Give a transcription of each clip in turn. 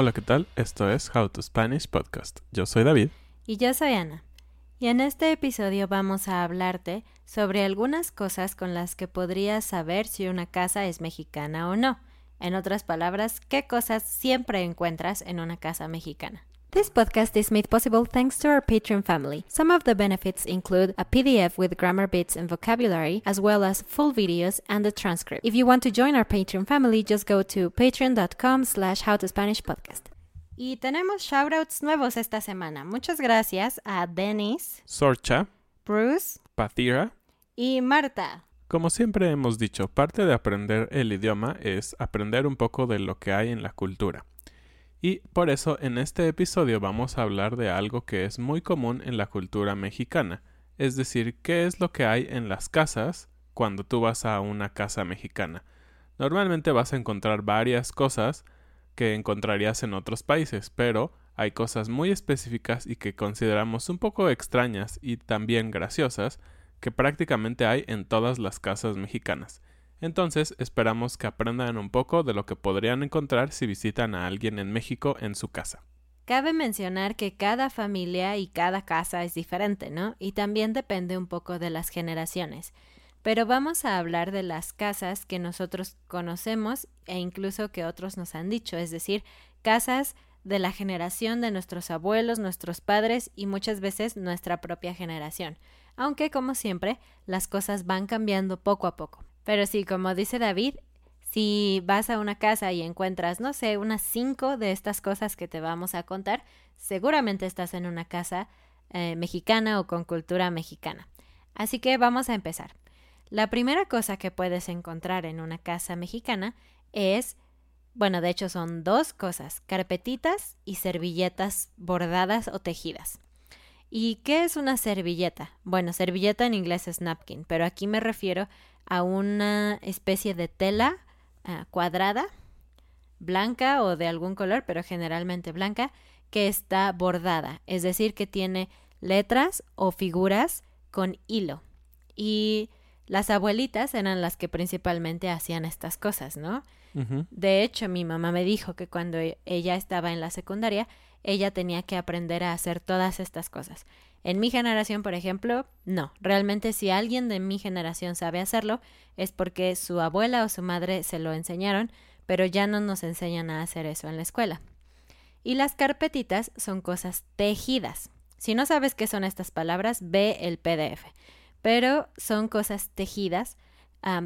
Hola, ¿qué tal? Esto es How to Spanish Podcast. Yo soy David. Y yo soy Ana. Y en este episodio vamos a hablarte sobre algunas cosas con las que podrías saber si una casa es mexicana o no. En otras palabras, qué cosas siempre encuentras en una casa mexicana. This podcast is made possible thanks to our Patreon family. Some of the benefits include a PDF with grammar bits and vocabulary, as well as full videos and a transcript. If you want to join our Patreon family, just go to patreon.com slash howtospanishpodcast. Y tenemos shoutouts nuevos esta semana. Muchas gracias a Dennis, Sorcha, Bruce Pathira. y Marta. Como siempre hemos dicho, parte de aprender el idioma es aprender un poco de lo que hay en la cultura. Y por eso en este episodio vamos a hablar de algo que es muy común en la cultura mexicana, es decir, qué es lo que hay en las casas cuando tú vas a una casa mexicana. Normalmente vas a encontrar varias cosas que encontrarías en otros países, pero hay cosas muy específicas y que consideramos un poco extrañas y también graciosas que prácticamente hay en todas las casas mexicanas. Entonces esperamos que aprendan un poco de lo que podrían encontrar si visitan a alguien en México en su casa. Cabe mencionar que cada familia y cada casa es diferente, ¿no? Y también depende un poco de las generaciones. Pero vamos a hablar de las casas que nosotros conocemos e incluso que otros nos han dicho, es decir, casas de la generación de nuestros abuelos, nuestros padres y muchas veces nuestra propia generación. Aunque, como siempre, las cosas van cambiando poco a poco. Pero sí, como dice David, si vas a una casa y encuentras, no sé, unas cinco de estas cosas que te vamos a contar, seguramente estás en una casa eh, mexicana o con cultura mexicana. Así que vamos a empezar. La primera cosa que puedes encontrar en una casa mexicana es, bueno, de hecho son dos cosas, carpetitas y servilletas bordadas o tejidas. ¿Y qué es una servilleta? Bueno, servilleta en inglés es napkin, pero aquí me refiero a una especie de tela uh, cuadrada, blanca o de algún color, pero generalmente blanca, que está bordada, es decir, que tiene letras o figuras con hilo. Y las abuelitas eran las que principalmente hacían estas cosas, ¿no? De hecho, mi mamá me dijo que cuando ella estaba en la secundaria, ella tenía que aprender a hacer todas estas cosas. En mi generación, por ejemplo, no. Realmente si alguien de mi generación sabe hacerlo, es porque su abuela o su madre se lo enseñaron, pero ya no nos enseñan a hacer eso en la escuela. Y las carpetitas son cosas tejidas. Si no sabes qué son estas palabras, ve el PDF. Pero son cosas tejidas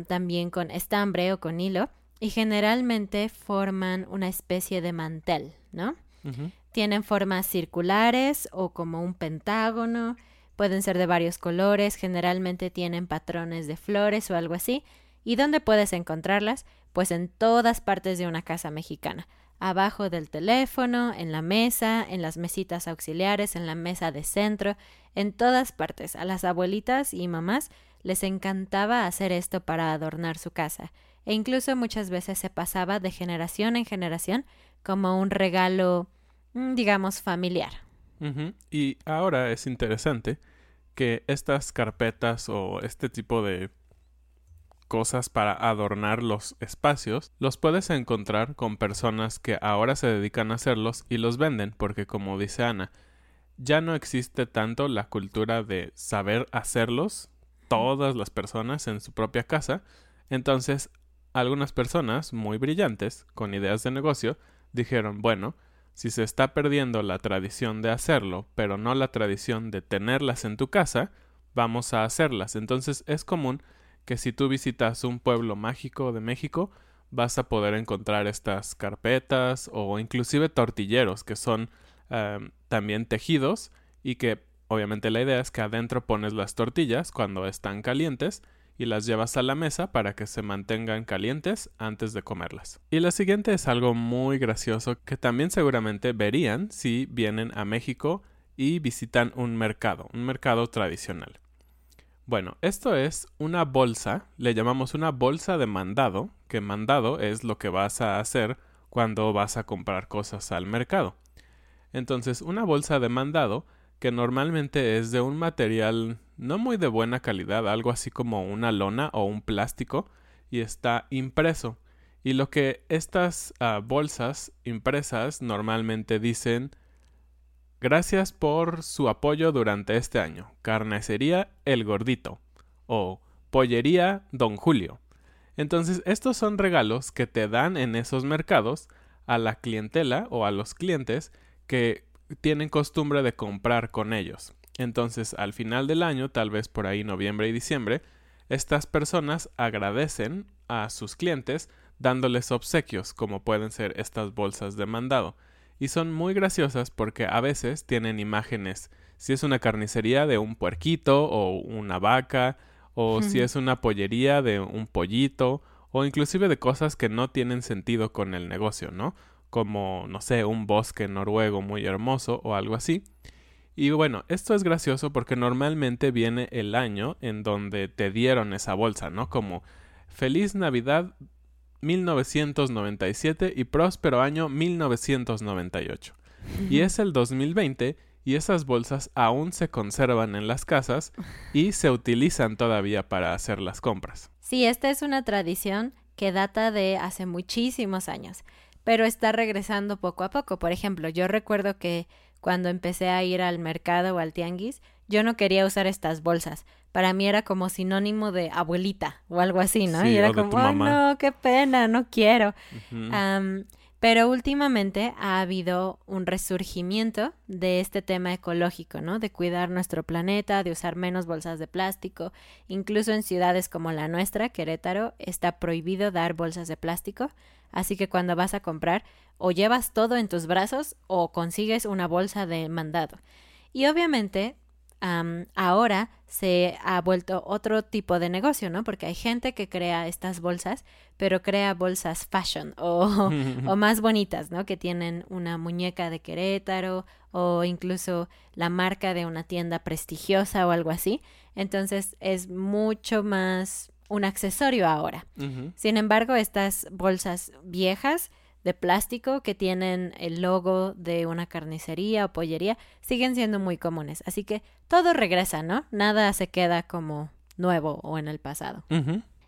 también con estambre o con hilo y generalmente forman una especie de mantel, ¿no? Uh -huh. Tienen formas circulares o como un pentágono, pueden ser de varios colores, generalmente tienen patrones de flores o algo así, ¿Y dónde puedes encontrarlas? Pues en todas partes de una casa mexicana. Abajo del teléfono, en la mesa, en las mesitas auxiliares, en la mesa de centro, en todas partes. A las abuelitas y mamás les encantaba hacer esto para adornar su casa, e incluso muchas veces se pasaba de generación en generación como un regalo, mm, digamos, familiar. Y ahora es interesante que estas carpetas o este tipo de cosas para adornar los espacios, los puedes encontrar con personas que ahora se dedican a hacerlos y los venden, porque como dice Ana, ya no existe tanto la cultura de saber hacerlos todas las personas en su propia casa, entonces algunas personas muy brillantes, con ideas de negocio, dijeron, bueno, si se está perdiendo la tradición de hacerlo, pero no la tradición de tenerlas en tu casa, vamos a hacerlas. Entonces es común que si tú visitas un pueblo mágico de México, vas a poder encontrar estas carpetas o inclusive tortilleros que son em, también tejidos y que obviamente la idea es que adentro pones las tortillas cuando están calientes y las llevas a la mesa para que se mantengan calientes antes de comerlas. Y la siguiente es algo muy gracioso que también seguramente verían si vienen a México y visitan un mercado, un mercado tradicional. Bueno, esto es una bolsa, le llamamos una bolsa de mandado, que mandado es lo que vas a hacer cuando vas a comprar cosas al mercado. Entonces, una bolsa de mandado que normalmente es de un material no muy de buena calidad, algo así como una lona o un plástico, y está impreso. Y lo que estas ah, bolsas impresas normalmente dicen Gracias por su apoyo durante este año. Carnicería El Gordito o Pollería Don Julio. Entonces, estos son regalos que te dan en esos mercados a la clientela o a los clientes que tienen costumbre de comprar con ellos. Entonces, al final del año, tal vez por ahí noviembre y diciembre, estas personas agradecen a sus clientes dándoles obsequios, como pueden ser estas bolsas de mandado. Y son muy graciosas porque a veces tienen imágenes, si es una carnicería de un puerquito o una vaca, o si es una pollería de un pollito, o inclusive de cosas que no tienen sentido con el negocio, ¿no? como, no sé, un bosque noruego muy hermoso o algo así. Y bueno, esto es gracioso porque normalmente viene el año en donde te dieron esa bolsa, ¿no? Como Feliz Navidad 1997 y próspero año 1998. Y es el 2020 y esas bolsas aún se conservan en las casas y se utilizan todavía para hacer las compras. Sí, esta es una tradición que data de hace muchísimos años pero está regresando poco a poco. Por ejemplo, yo recuerdo que cuando empecé a ir al mercado o al tianguis, yo no quería usar estas bolsas. Para mí era como sinónimo de abuelita o algo así, ¿no? y era como, no, qué pena, no quiero. Pero últimamente ha habido un resurgimiento de este tema ecológico, ¿no? De cuidar nuestro planeta, de usar menos bolsas de plástico. Incluso en ciudades como la nuestra, Querétaro, está prohibido dar bolsas de plástico. Así que cuando vas a comprar, o llevas todo en tus brazos o consigues una bolsa de mandado. Y obviamente ahora se ha vuelto otro tipo de negocio, ¿no? Porque hay gente que crea estas bolsas, pero crea bolsas fashion o, o, más bonitas, ¿no? Que tienen una muñeca de Querétaro o incluso la marca de una tienda prestigiosa o algo así. Entonces es mucho más un accesorio ahora. Sin embargo, estas bolsas viejas de plástico que tienen el logo de una carnicería o pollería siguen siendo muy comunes. Así que todo regresa, ¿no? Nada se queda como nuevo o en el pasado.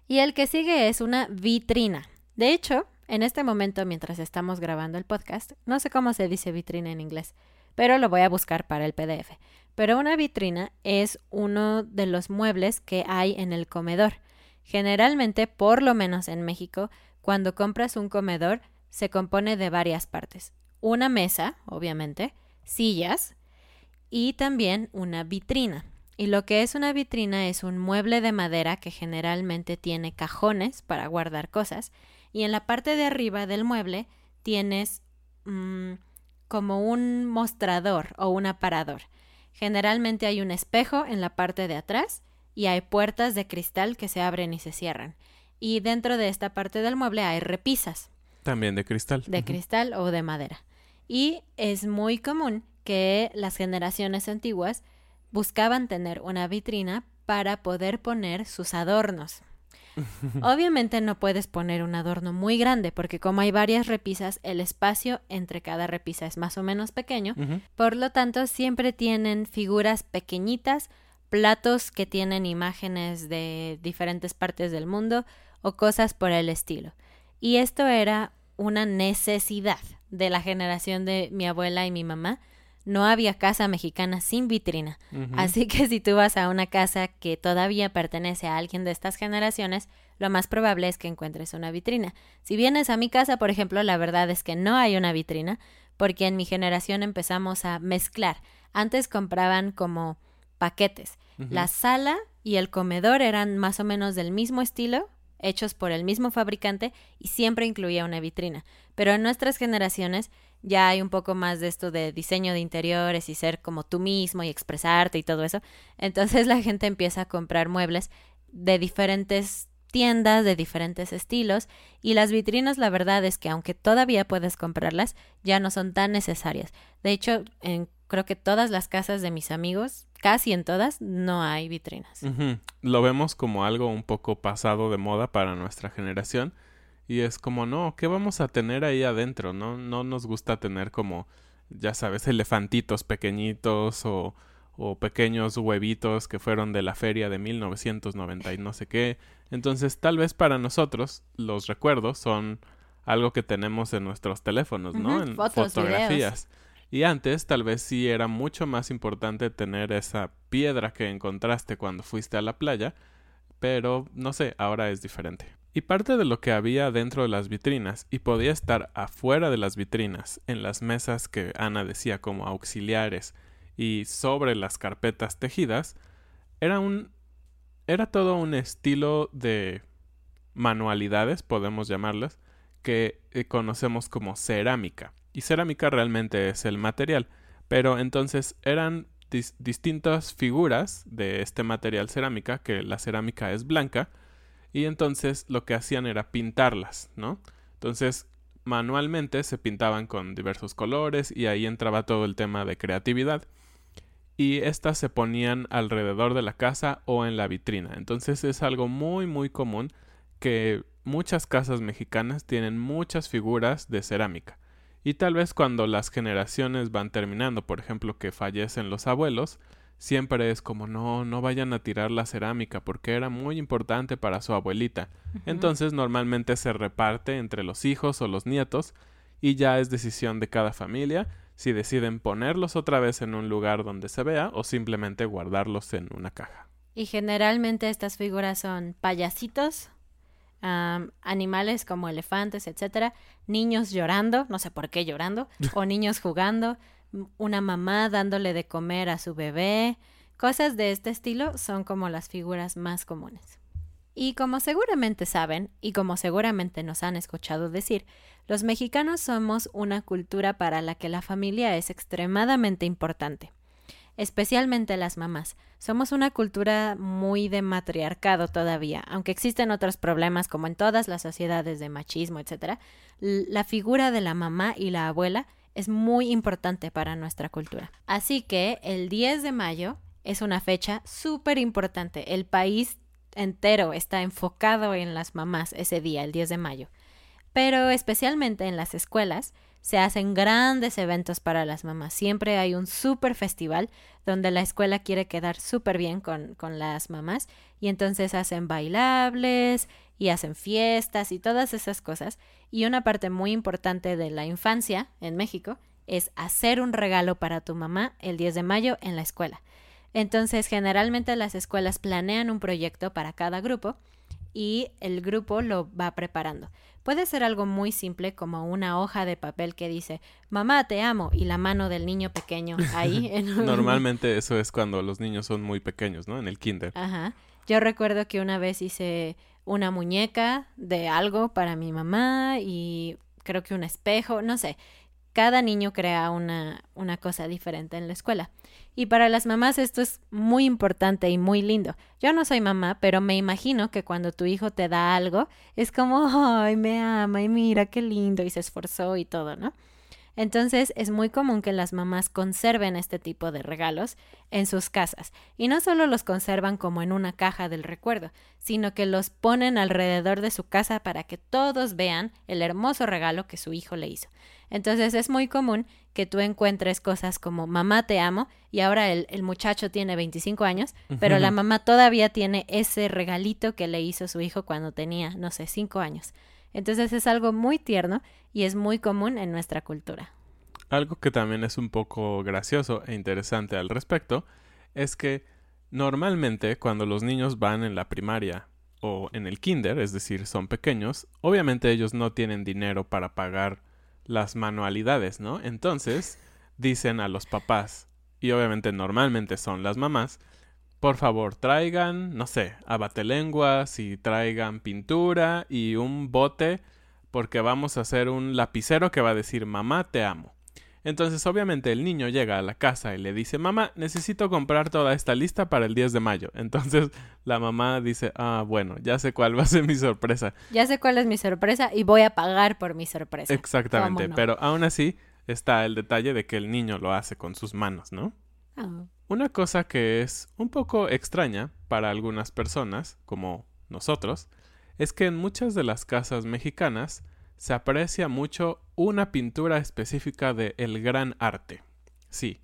Y el que sigue es una vitrina. De hecho, en este momento, mientras estamos grabando el podcast, no sé cómo se dice vitrina en inglés, pero lo voy a buscar para el PDF. Pero una vitrina es uno de los muebles que hay en el comedor. Generalmente, por lo menos en México, cuando compras un comedor, se compone de varias partes. Una mesa, obviamente, sillas y también una vitrina. Y lo que es una vitrina es un mueble de madera que generalmente tiene cajones para guardar cosas y en la parte de arriba del mueble tienes mm, como un mostrador o un aparador. Generalmente hay un espejo en la parte de atrás y hay puertas de cristal que se abren y se cierran. y dentro de esta parte del mueble hay repisas También de cristal. de cristal o de madera. Y es muy común que las generaciones antiguas buscaban tener una vitrina para poder poner sus adornos. Obviamente no puedes poner un adorno muy grande porque como hay varias repisas, el espacio entre cada repisa es más o menos pequeño. Por lo tanto, siempre tienen figuras pequeñitas, platos que tienen imágenes de diferentes partes del mundo o cosas por el estilo. Y esto era una necesidad de la generación de mi abuela y mi mamá. No había casa mexicana sin vitrina. Así que si tú vas a una casa que todavía pertenece a alguien de estas generaciones, lo más probable es que encuentres una vitrina. Si vienes a mi casa, por ejemplo, la verdad es que no hay una vitrina, porque en mi generación empezamos a mezclar. Antes compraban como paquetes. La sala y el comedor eran más o menos del mismo estilo, hechos por el mismo fabricante y siempre incluía una vitrina. Pero en nuestras generaciones ya hay un poco más de esto de diseño de interiores y ser como tú mismo y expresarte y todo eso. Entonces la gente empieza a comprar muebles de diferentes tiendas de diferentes estilos y las vitrinas la verdad es que aunque todavía puedes comprarlas ya no son tan necesarias. De hecho, en creo que todas las casas de mis amigos, casi en todas, no hay vitrinas. Lo vemos como algo un poco pasado de moda para nuestra generación. Y es como, no, ¿qué vamos a tener ahí adentro? No, no nos gusta tener como, ya sabes, elefantitos pequeñitos o, o pequeños huevitos que fueron de la feria de 1990 y no sé qué. Entonces, tal vez para nosotros los recuerdos son algo que tenemos en nuestros teléfonos, ¿no? En fotos, fotografías. Y antes tal vez sí era mucho más importante tener esa piedra que encontraste cuando fuiste a la playa, pero no sé, ahora es diferente. Y parte de lo que había dentro de las vitrinas y podía estar afuera de las vitrinas, en las mesas que Ana decía como auxiliares y sobre las carpetas tejidas, era un era todo un estilo de manualidades, podemos llamarlas, que eh, conocemos como cerámica. Y cerámica realmente es el material. Pero entonces eran dis- distintas figuras de este material cerámica, que la cerámica es blanca, y entonces lo que hacían era pintarlas, ¿no? Entonces manualmente se pintaban con diversos colores y ahí entraba todo el tema de creatividad y estas se ponían alrededor de la casa o en la vitrina. Entonces es algo muy muy común que muchas casas mexicanas tienen muchas figuras de cerámica. Y tal vez cuando las generaciones van terminando, por ejemplo, que fallecen los abuelos, siempre es como no, no vayan a tirar la cerámica porque era muy importante para su abuelita. Entonces normalmente se reparte entre los hijos o los nietos y ya es decisión de cada familia si deciden ponerlos otra vez en un lugar donde se vea o simplemente guardarlos en una caja. Y generalmente estas figuras son payasitos, animales como elefantes, etcétera, niños llorando, no sé por qué llorando, o niños jugando, una mamá dándole de comer a su bebé, cosas de este estilo son como las figuras más comunes. Y como seguramente saben, y como seguramente nos han escuchado decir, los mexicanos somos una cultura para la que la familia es extremadamente importante especialmente las mamás. Somos una cultura muy de matriarcado todavía, aunque existen otros problemas como en todas las sociedades de machismo, etc. La figura de la mamá y la abuela es muy importante para nuestra cultura. Así que el 10 de mayo es una fecha súper importante. El país entero está enfocado en las mamás ese día, el 10 de mayo. Pero especialmente en las escuelas se hacen grandes eventos para las mamás. Siempre hay un súper festival donde la escuela quiere quedar súper bien con, con las mamás y entonces hacen bailables y hacen fiestas y todas esas cosas. Y una parte muy importante de la infancia en México es hacer un regalo para tu mamá el 10 de mayo en la escuela. Entonces, generalmente las escuelas planean un proyecto para cada grupo y el grupo lo va preparando. Puede ser algo muy simple como una hoja de papel que dice mamá te amo y la mano del niño pequeño ahí. En un... Normalmente eso es cuando los niños son muy pequeños, ¿no? En el kinder. Ajá. Yo recuerdo que una vez hice una muñeca de algo para mi mamá y creo que un espejo, no sé. Cada niño crea una, una cosa diferente en la escuela. Y para las mamás esto es muy importante y muy lindo. Yo no soy mamá, pero me imagino que cuando tu hijo te da algo, es como, ay, me ama y mira qué lindo y se esforzó y todo, ¿no? Entonces es muy común que las mamás conserven este tipo de regalos en sus casas y no solo los conservan como en una caja del recuerdo, sino que los ponen alrededor de su casa para que todos vean el hermoso regalo que su hijo le hizo. Entonces es muy común que tú encuentres cosas como mamá te amo y ahora el, muchacho tiene 25 años, pero la mamá todavía tiene ese regalito que le hizo su hijo cuando tenía, no sé, 5 años. Entonces es algo muy tierno y es muy común en nuestra cultura. Algo que también es un poco gracioso e interesante al respecto es que normalmente cuando los niños van en la primaria o en el kinder, es decir, son pequeños, obviamente ellos no tienen dinero para pagar las manualidades, ¿no? Entonces dicen a los papás, y obviamente normalmente son las mamás, por favor, traigan, no sé, abatelenguas y traigan pintura y un bote porque vamos a hacer un lapicero que va a decir mamá te amo. Entonces obviamente el niño llega a la casa y le dice mamá necesito comprar toda esta lista para el 10 de mayo. Entonces la mamá dice ah bueno ya sé cuál va a ser mi sorpresa. Ya sé cuál es mi sorpresa y voy a pagar por mi sorpresa. Exactamente, pero aún así está el detalle de que el niño lo hace con sus manos, ¿no? Ah. Una cosa que es un poco extraña para algunas personas, como nosotros, es que en muchas de las casas mexicanas se aprecia mucho una pintura específica de el gran arte. Sí,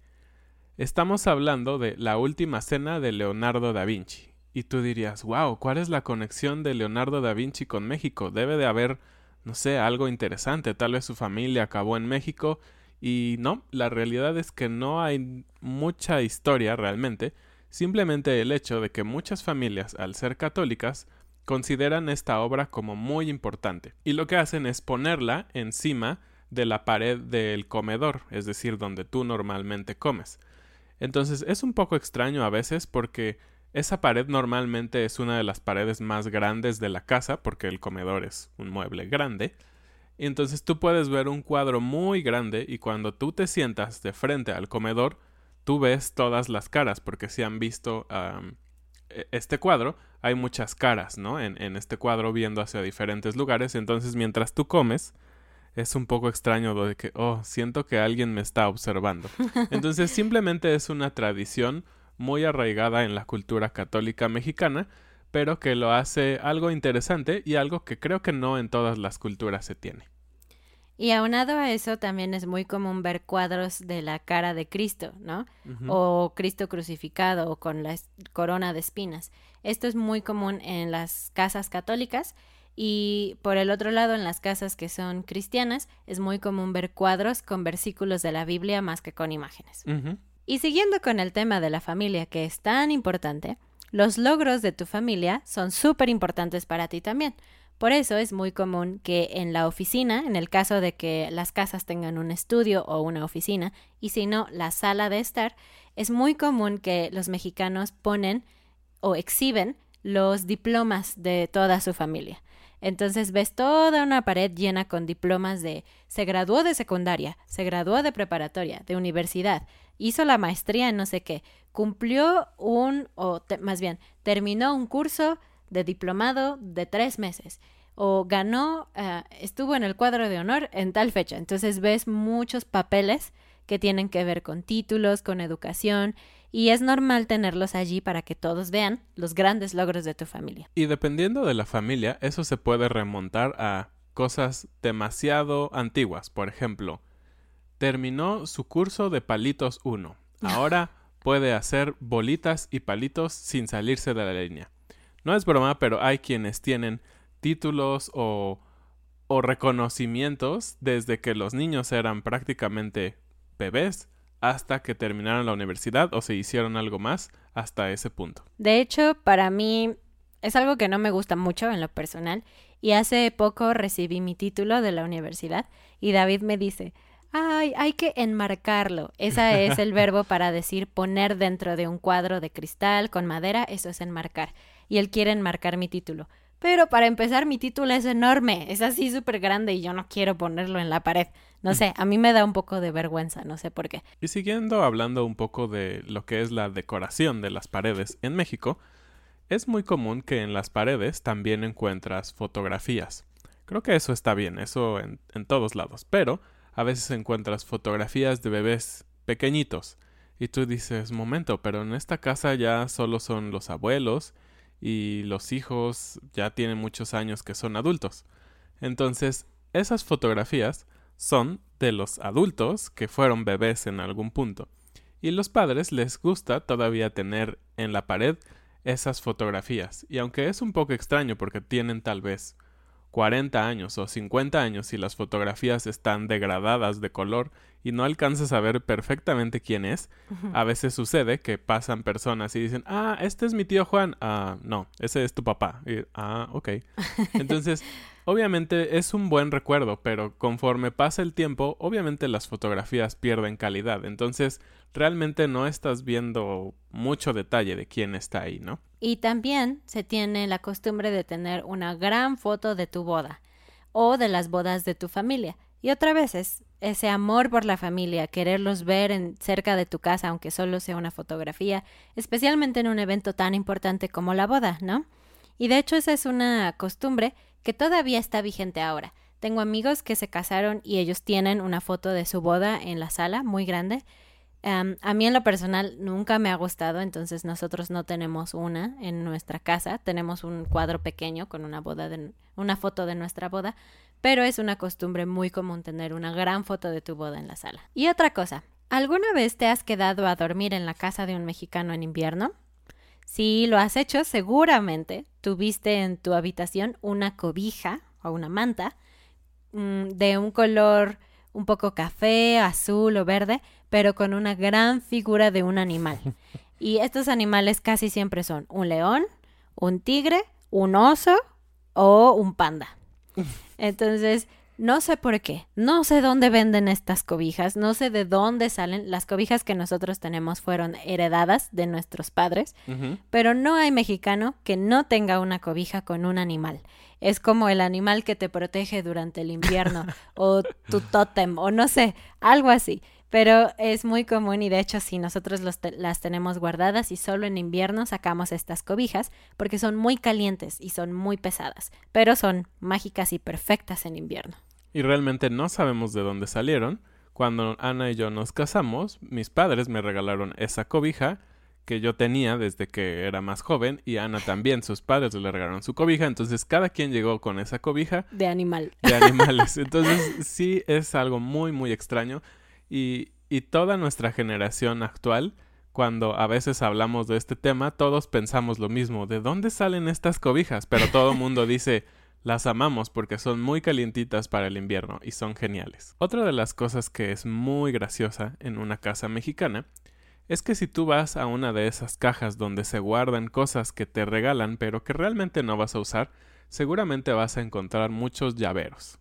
estamos hablando de la última cena de Leonardo da Vinci. Y tú dirías, wow, ¿cuál es la conexión de Leonardo da Vinci con México? Debe de haber, no sé, algo interesante. Tal vez su familia acabó en México y no, la realidad es que no hay mucha historia realmente, simplemente el hecho de que muchas familias, al ser católicas, consideran esta obra como muy importante. Y lo que hacen es ponerla encima de la pared del comedor, es decir, donde tú normalmente comes. Entonces es un poco extraño a veces porque esa pared normalmente es una de las paredes más grandes de la casa porque el comedor es un mueble grande entonces tú puedes ver un cuadro muy grande y cuando tú te sientas de frente al comedor, tú ves todas las caras, porque si han visto e, este cuadro, hay muchas caras, ¿no? En, en, este cuadro viendo hacia diferentes lugares. Entonces mientras tú comes, es un poco extraño de que, oh, siento que alguien me está observando. Entonces simplemente es una tradición muy arraigada en la cultura católica mexicana pero que lo hace algo interesante y algo que creo que no en todas las culturas se tiene. Y aunado a eso, también es muy común ver cuadros de la cara de Cristo, ¿no? O Cristo crucificado o con la corona de espinas. Esto es muy común en las casas católicas y por el otro lado, en las casas que son cristianas, es muy común ver cuadros con versículos de la Biblia más que con imágenes. Y siguiendo con el tema de la familia, que es tan importante, los logros de tu familia son súper importantes para ti también. Por eso es muy común que en la oficina, en el caso de que las casas tengan un estudio o una oficina, y si no, la sala de estar, es muy común que los mexicanos ponen o exhiben los diplomas de toda su familia. Entonces ves toda una pared llena con diplomas de se graduó de secundaria, se graduó de preparatoria, de universidad, hizo la maestría en no sé qué, cumplió un, o más bien, terminó un curso de diplomado de tres meses o ganó, eh, estuvo en el cuadro de honor en tal fecha. Entonces ves muchos papeles que tienen que ver con títulos, con educación, y es normal tenerlos allí para que todos vean los grandes logros de tu familia. Y dependiendo de la familia, eso se puede remontar a cosas demasiado antiguas. Por ejemplo, terminó su curso de palitos 1. Ahora puede hacer bolitas y palitos sin salirse de la línea. No es broma, pero hay quienes tienen títulos o, o reconocimientos desde que los niños eran prácticamente bebés hasta que terminaron la universidad o se hicieron algo más hasta ese punto. De hecho, para mí es algo que no me gusta mucho en lo personal y hace poco recibí mi título de la universidad y David me dice, ay, hay que enmarcarlo. Ese es el verbo para decir poner dentro de un cuadro de cristal con madera, eso es enmarcar. Y él quiere enmarcar mi título. Pero para empezar, mi título es enorme, es así súper grande y yo no quiero ponerlo en la pared. No sé, a mí me da un poco de vergüenza, no sé por qué. Y siguiendo hablando un poco de lo que es la decoración de las paredes en México, es muy común que en las paredes también encuentras fotografías. Creo que eso está bien, eso en, en todos lados, pero a veces encuentras fotografías de bebés pequeñitos y tú dices, momento, pero en esta casa ya solo son los abuelos y los hijos ya tienen muchos años que son adultos. Entonces, esas fotografías son de los adultos que fueron bebés en algún punto. Y los padres les gusta todavía tener en la pared esas fotografías. Y aunque es un poco extraño porque tienen tal vez 40 años o 50 años y las fotografías están degradadas de color y no alcanzas a ver perfectamente quién es, a veces sucede que pasan personas y dicen, ah, este es mi tío Juan, ah, no, ese es tu papá, ah, ok. Entonces, obviamente es un buen recuerdo, pero conforme pasa el tiempo, obviamente las fotografías pierden calidad, entonces realmente no estás viendo mucho detalle de quién está ahí, ¿no? Y también se tiene la costumbre de tener una gran foto de tu boda o de las bodas de tu familia. Y otra vez es ese amor por la familia, quererlos ver en, cerca de tu casa, aunque solo sea una fotografía, especialmente en un evento tan importante como la boda, ¿no? Y de hecho esa es una costumbre que todavía está vigente ahora. Tengo amigos que se casaron y ellos tienen una foto de su boda en la sala, muy grande, a mí en lo personal nunca me ha gustado, entonces nosotros no tenemos una en nuestra casa, tenemos un cuadro pequeño con una boda de, una foto de nuestra boda, pero es una costumbre muy común tener una gran foto de tu boda en la sala. Y otra cosa, ¿alguna vez te has quedado a dormir en la casa de un mexicano en invierno? Si lo has hecho, seguramente tuviste en tu habitación una cobija o una manta mm, de un color un poco café, azul o verde, pero con una gran figura de un animal. Y estos animales casi siempre son un león, un tigre, un oso o un panda. Entonces, no sé por qué, no sé dónde venden estas cobijas, no sé de dónde salen. Las cobijas que nosotros tenemos fueron heredadas de nuestros padres, pero no hay mexicano que no tenga una cobija con un animal. Es como el animal que te protege durante el invierno o tu tótem o no sé, algo así. Pero es muy común y de hecho sí, nosotros las tenemos guardadas y solo en invierno sacamos estas cobijas porque son muy calientes y son muy pesadas, pero son mágicas y perfectas en invierno. Y realmente no sabemos de dónde salieron. Cuando Ana y yo nos casamos, mis padres me regalaron esa cobija que yo tenía desde que era más joven y Ana también, sus padres le regalaron su cobija, entonces cada quien llegó con esa cobija. De animal. De animales. Entonces sí es algo muy, muy extraño. Y, y toda nuestra generación actual, cuando a veces hablamos de este tema, todos pensamos lo mismo, ¿de dónde salen estas cobijas? Pero todo el mundo dice, las amamos porque son muy calientitas para el invierno y son geniales. Otra de las cosas que es muy graciosa en una casa mexicana es que si tú vas a una de esas cajas donde se guardan cosas que te regalan pero que realmente no vas a usar, seguramente vas a encontrar muchos llaveros.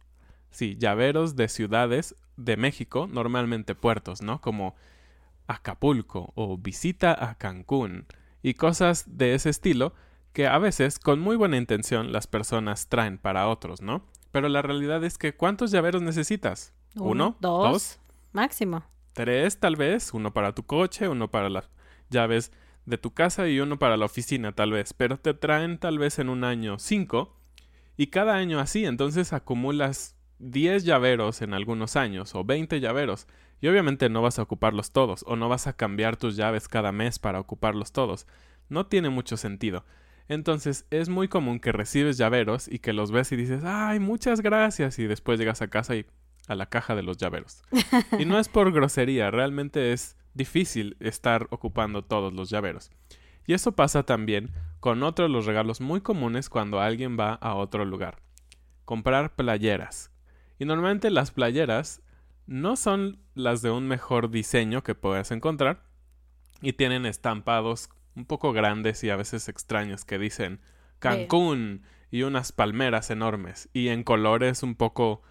Sí, llaveros de ciudades de México, normalmente puertos, ¿no? Como Acapulco o visita a Cancún y cosas de ese estilo que a veces con muy buena intención las personas traen para otros, ¿no? Pero la realidad es que ¿cuántos llaveros necesitas? Uno, dos, máximo. Tres tal vez, uno para tu coche, uno para las llaves de tu casa y uno para la oficina tal vez, pero te traen tal vez en un año cinco y cada año así, entonces acumulas 10 llaveros en algunos años o 20 llaveros y obviamente no vas a ocuparlos todos o no vas a cambiar tus llaves cada mes para ocuparlos todos. No tiene mucho sentido. Entonces es muy común que recibes llaveros y que los ves y dices, ay, muchas gracias y después llegas a casa y a la caja de los llaveros. y no es por grosería, realmente es difícil estar ocupando todos los llaveros. Y eso pasa también con otros de los regalos muy comunes cuando alguien va a otro lugar. Comprar playeras. Y normalmente las playeras no son las de un mejor diseño que puedas encontrar y tienen estampados un poco grandes y a veces extraños que dicen Cancún y unas palmeras enormes y en colores un poco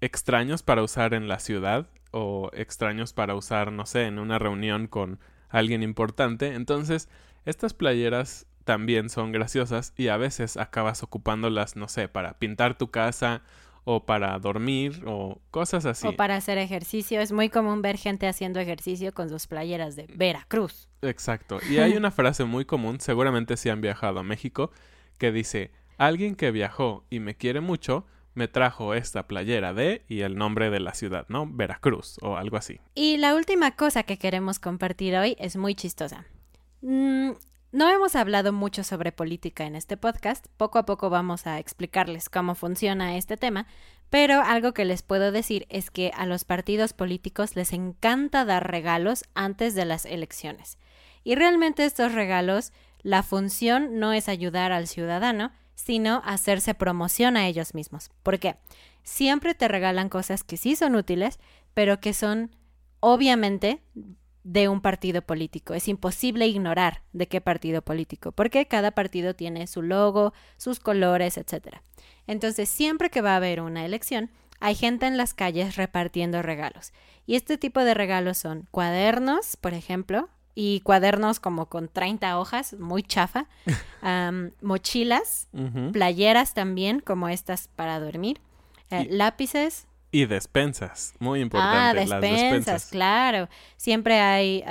extraños para usar en la ciudad o extraños para usar, no sé, en una reunión con alguien importante. Entonces, estas playeras también son graciosas y a veces acabas ocupándolas, no sé, para pintar tu casa o para dormir o cosas así. O para hacer ejercicio. Es muy común ver gente haciendo ejercicio con sus playeras de Veracruz. Exacto. Y hay una frase muy común, seguramente si han viajado a México, que dice, alguien que viajó y me quiere mucho, me trajo esta playera de y el nombre de la ciudad, ¿no? Veracruz o algo así. Y la última cosa que queremos compartir hoy es muy chistosa. Mm, no hemos hablado mucho sobre política en este podcast, poco a poco vamos a explicarles cómo funciona este tema, pero algo que les puedo decir es que a los partidos políticos les encanta dar regalos antes de las elecciones. Y realmente estos regalos, la función no es ayudar al ciudadano, sino hacerse promoción a ellos mismos. ¿Por qué? Siempre te regalan cosas que sí son útiles, pero que son obviamente de un partido político. Es imposible ignorar de qué partido político, porque cada partido tiene su logo, sus colores, etc. Entonces, siempre que va a haber una elección, hay gente en las calles repartiendo regalos. Y este tipo de regalos son cuadernos, por ejemplo, y cuadernos como con 30 hojas, muy chafa, mochilas, playeras también, como estas para dormir, eh, lápices, y despensas, muy importante. Ah, despensas, claro. Siempre hay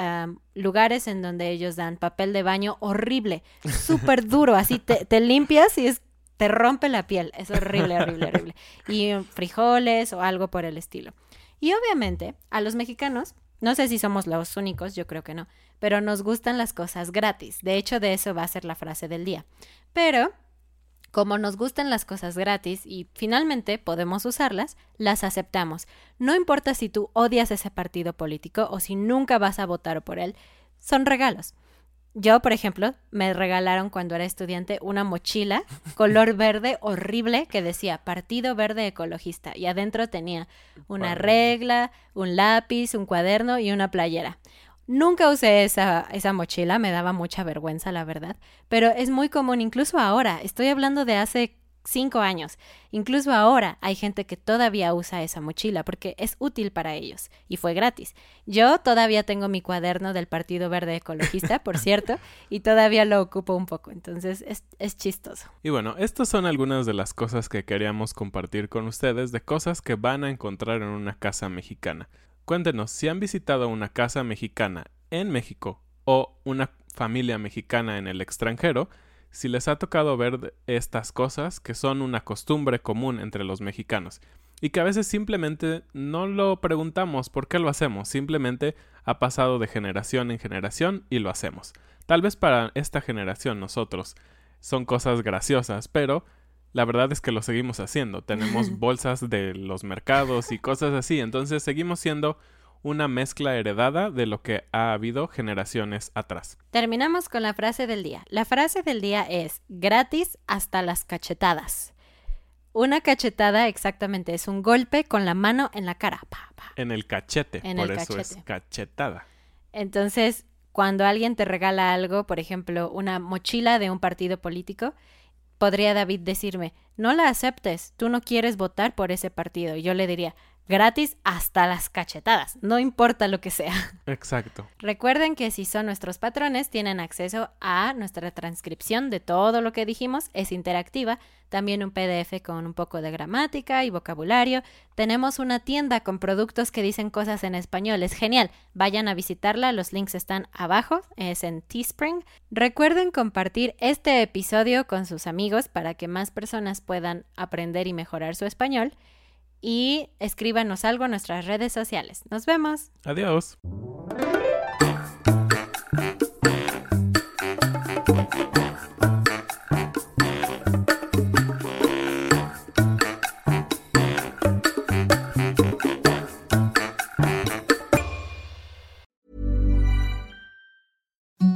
lugares en donde ellos dan papel de baño horrible, súper duro, así te, te limpias y es, te rompe la piel. Es horrible, horrible, horrible. Y frijoles o algo por el estilo. Y obviamente, a los mexicanos, no sé si somos los únicos, yo creo que no, pero nos gustan las cosas gratis. De hecho, de eso va a ser la frase del día. Pero como nos gustan las cosas gratis y finalmente podemos usarlas, las aceptamos. No importa si tú odias ese partido político o si nunca vas a votar por él, son regalos. Yo, por ejemplo, me regalaron cuando era estudiante una mochila color verde horrible que decía Partido Verde Ecologista y adentro tenía una regla, un lápiz, un cuaderno y una playera. Nunca usé esa, esa mochila, me daba mucha vergüenza, la verdad, pero es muy común, incluso ahora, estoy hablando de hace cinco años, incluso ahora hay gente que todavía usa esa mochila porque es útil para ellos y fue gratis. Yo todavía tengo mi cuaderno del Partido Verde Ecologista, por cierto, y todavía lo ocupo un poco, entonces es, es chistoso. Y bueno, estas son algunas de las cosas que queríamos compartir con ustedes de cosas que van a encontrar en una casa mexicana. Cuéntenos si han visitado una casa mexicana en México o una familia mexicana en el extranjero, si les ha tocado ver estas cosas que son una costumbre común entre los mexicanos y que a veces simplemente no lo preguntamos por qué lo hacemos, simplemente ha pasado de generación en generación y lo hacemos. Tal vez para esta generación nosotros son cosas graciosas, pero la verdad es que lo seguimos haciendo. Tenemos bolsas de los mercados y cosas así. Entonces seguimos siendo una mezcla heredada de lo que ha habido generaciones atrás. Terminamos con la frase del día. La frase del día es gratis hasta las cachetadas. Una cachetada exactamente es un golpe con la mano en la cara. En el cachete, por eso es cachetada. Entonces, cuando alguien te regala algo, por ejemplo, una mochila de un partido político, podría David decirme, no la aceptes, tú no quieres votar por ese partido. Y yo le diría, gratis hasta las cachetadas, no importa lo que sea. Exacto. Recuerden que si son nuestros patrones, tienen acceso a nuestra transcripción de todo lo que dijimos, es interactiva, también un PDF con un poco de gramática y vocabulario. Tenemos una tienda con productos que dicen cosas en español, es genial. Vayan a visitarla, los links están abajo, es en Teespring. Recuerden compartir este episodio con sus amigos para que más personas puedan aprender y mejorar su español y escríbanos algo en nuestras redes sociales. Nos vemos. Adiós.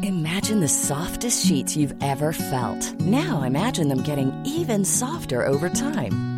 Imagine the softest sheets you've ever felt. Now imagine them getting even softer over time.